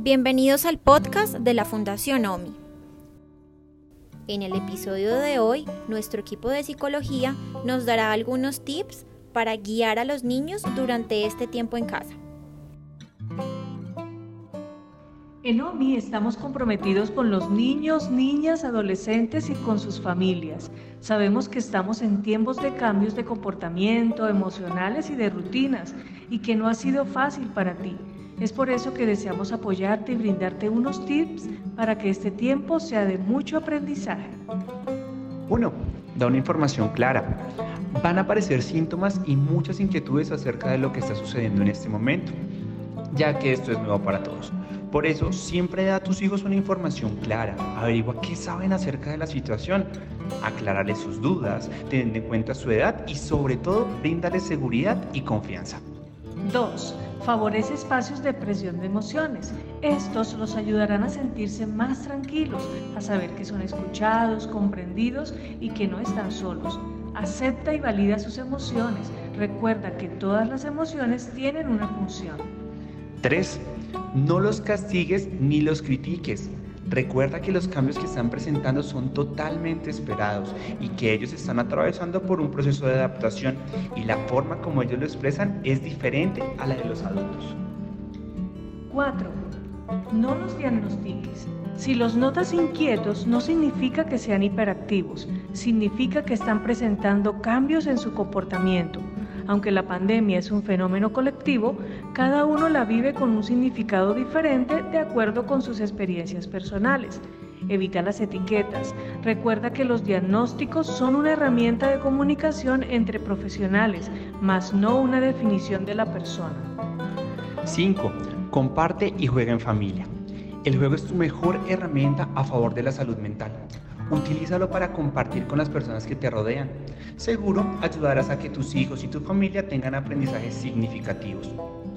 Bienvenidos al podcast de la Fundación OMI. En el episodio de hoy, nuestro equipo de psicología nos dará algunos tips para guiar a los niños durante este tiempo en casa. En OMI estamos comprometidos con los niños, niñas, adolescentes y con sus familias. Sabemos que estamos en tiempos de cambios de comportamiento, emocionales y de rutinas, y que no ha sido fácil para ti. Es por eso que deseamos apoyarte y brindarte unos tips para que este tiempo sea de mucho aprendizaje. 1. Da una información clara. Van a aparecer síntomas y muchas inquietudes acerca de lo que está sucediendo en este momento, ya que esto es nuevo para todos. Por eso, siempre da a tus hijos una información clara, averigua qué saben acerca de la situación, aclararles sus dudas, teniendo en cuenta su edad y sobre todo, brindarles seguridad y confianza. 2. Favorece espacios de expresión de emociones. Estos los ayudarán a sentirse más tranquilos, a saber que son escuchados, comprendidos y que no están solos. Acepta y valida sus emociones. Recuerda que todas las emociones tienen una función. 3. No los castigues ni los critiques. Recuerda que los cambios que están presentando son totalmente esperados y que ellos están atravesando por un proceso de adaptación y la forma como ellos lo expresan es diferente a la de los adultos. 4. No los diagnostiques. Si los notas inquietos no significa que sean hiperactivos, significa que están presentando cambios en su comportamiento. Aunque la pandemia es un fenómeno colectivo, cada uno la vive con un significado diferente de acuerdo con sus experiencias personales. Evita las etiquetas. Recuerda que los diagnósticos son una herramienta de comunicación entre profesionales, más no una definición de la persona. 5. Comparte y juega en familia. El juego es tu mejor herramienta a favor de la salud mental. Utilízalo para compartir con las personas que te rodean. Seguro ayudarás a que tus hijos y tu familia tengan aprendizajes significativos.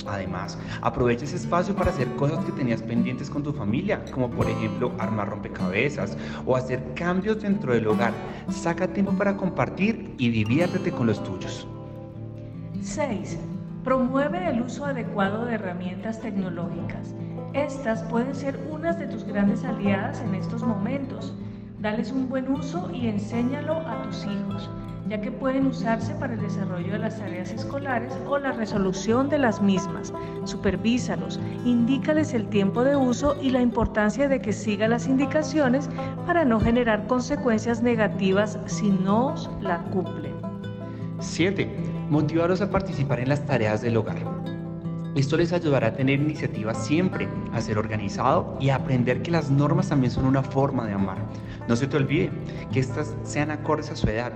Además, aprovecha ese espacio para hacer cosas que tenías pendientes con tu familia, como por ejemplo armar rompecabezas o hacer cambios dentro del hogar. Saca tiempo para compartir y diviértete con los tuyos. 6. Promueve el uso adecuado de herramientas tecnológicas. Estas pueden ser unas de tus grandes aliadas en estos momentos. Dales un buen uso y enséñalo a tus hijos, ya que pueden usarse para el desarrollo de las tareas escolares o la resolución de las mismas. Supervísalos, indícales el tiempo de uso y la importancia de que siga las indicaciones para no generar consecuencias negativas si no la cumplen. 7. Motivarlos a participar en las tareas del hogar. Esto les ayudará a tener iniciativa siempre, a ser organizado y a aprender que las normas también son una forma de amar. No se te olvide que estas sean acordes a su edad.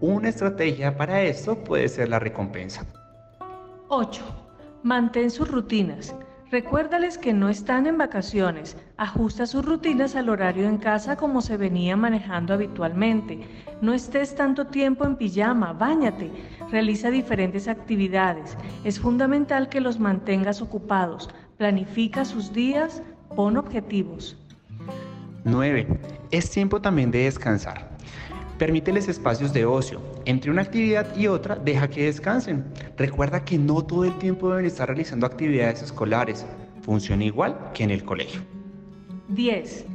Una estrategia para esto puede ser la recompensa. 8. Mantén sus rutinas. Recuérdales que no están en vacaciones. Ajusta sus rutinas al horario en casa como se venía manejando habitualmente. No estés tanto tiempo en pijama, báñate. Realiza diferentes actividades. Es fundamental que los mantengas ocupados. Planifica sus días, pon objetivos. 9. Es tiempo también de descansar. Permíteles espacios de ocio. Entre una actividad y otra, deja que descansen. Recuerda que no todo el tiempo deben estar realizando actividades escolares. Funciona igual que en el colegio. 10.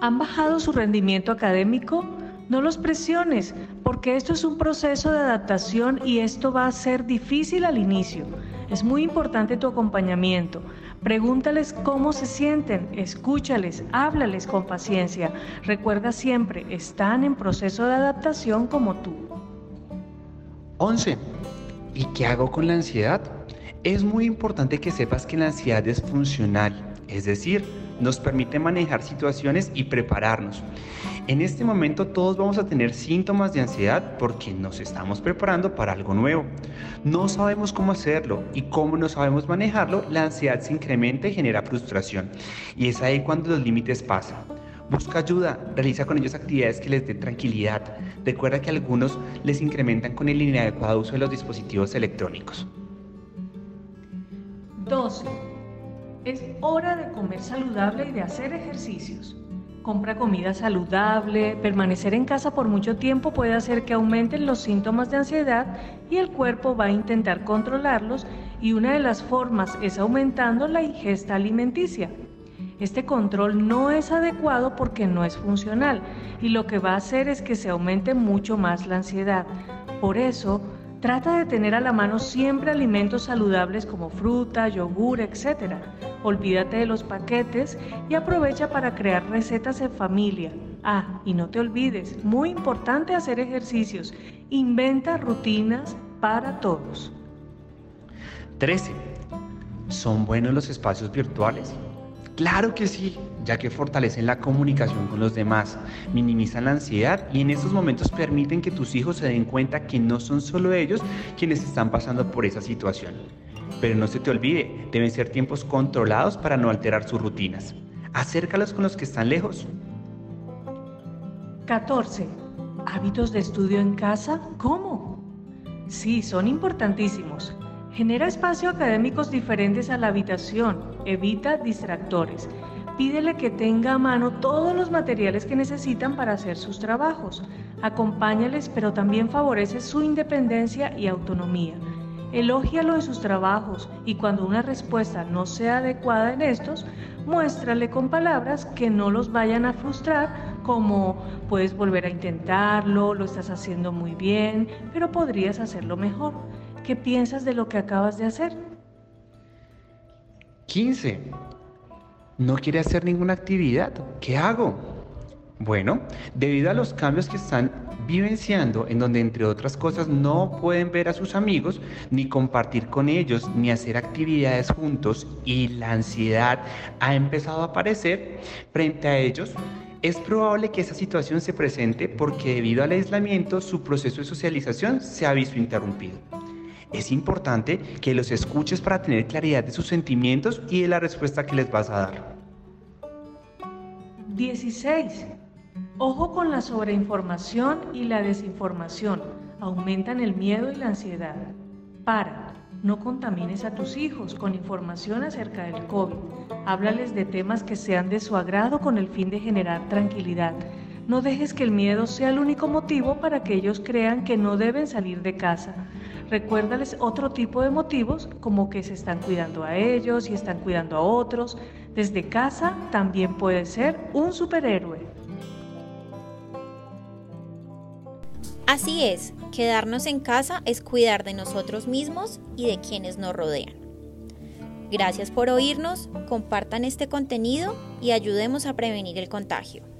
¿Han bajado su rendimiento académico? No los presiones, porque esto es un proceso de adaptación y esto va a ser difícil al inicio. Es muy importante tu acompañamiento. Pregúntales cómo se sienten, escúchales, háblales con paciencia. Recuerda siempre, están en proceso de adaptación como tú. 11. ¿Y qué hago con la ansiedad? Es muy importante que sepas que la ansiedad es funcional, es decir, nos permite manejar situaciones y prepararnos. En este momento todos vamos a tener síntomas de ansiedad porque nos estamos preparando para algo nuevo. No sabemos cómo hacerlo y como no sabemos manejarlo, la ansiedad se incrementa y genera frustración. Y es ahí cuando los límites pasan. Busca ayuda, realiza con ellos actividades que les den tranquilidad. Recuerda que algunos les incrementan con el inadecuado uso de los dispositivos electrónicos. 12. Es hora de comer saludable y de hacer ejercicios. Compra comida saludable, permanecer en casa por mucho tiempo puede hacer que aumenten los síntomas de ansiedad y el cuerpo va a intentar controlarlos y una de las formas es aumentando la ingesta alimenticia. Este control no es adecuado porque no es funcional y lo que va a hacer es que se aumente mucho más la ansiedad. Por eso, trata de tener a la mano siempre alimentos saludables como fruta, yogur, etc. Olvídate de los paquetes y aprovecha para crear recetas en familia. Ah, y no te olvides, muy importante hacer ejercicios. Inventa rutinas para todos. 13. ¿Son buenos los espacios virtuales? Claro que sí, ya que fortalecen la comunicación con los demás, minimizan la ansiedad y en estos momentos permiten que tus hijos se den cuenta que no son solo ellos quienes están pasando por esa situación. Pero no se te olvide, deben ser tiempos controlados para no alterar sus rutinas. Acércalos con los que están lejos. 14. ¿Hábitos de estudio en casa? ¿Cómo? Sí, son importantísimos. Genera espacios académicos diferentes a la habitación, evita distractores. Pídele que tenga a mano todos los materiales que necesitan para hacer sus trabajos. Acompáñales, pero también favorece su independencia y autonomía. Elógialo en sus trabajos y cuando una respuesta no sea adecuada en estos, muéstrale con palabras que no los vayan a frustrar, como puedes volver a intentarlo, lo estás haciendo muy bien, pero podrías hacerlo mejor. ¿Qué piensas de lo que acabas de hacer? 15. ¿No quiere hacer ninguna actividad? ¿Qué hago? Bueno, debido a los cambios que están vivenciando, en donde entre otras cosas no pueden ver a sus amigos, ni compartir con ellos, ni hacer actividades juntos, y la ansiedad ha empezado a aparecer frente a ellos, es probable que esa situación se presente porque debido al aislamiento su proceso de socialización se ha visto interrumpido. Es importante que los escuches para tener claridad de sus sentimientos y de la respuesta que les vas a dar. 16. Ojo con la sobreinformación y la desinformación. Aumentan el miedo y la ansiedad. Para. No contamines a tus hijos con información acerca del COVID. Háblales de temas que sean de su agrado con el fin de generar tranquilidad. No dejes que el miedo sea el único motivo para que ellos crean que no deben salir de casa. Recuérdales otro tipo de motivos, como que se están cuidando a ellos y están cuidando a otros. Desde casa también puede ser un superhéroe. Así es, quedarnos en casa es cuidar de nosotros mismos y de quienes nos rodean. Gracias por oírnos, compartan este contenido y ayudemos a prevenir el contagio.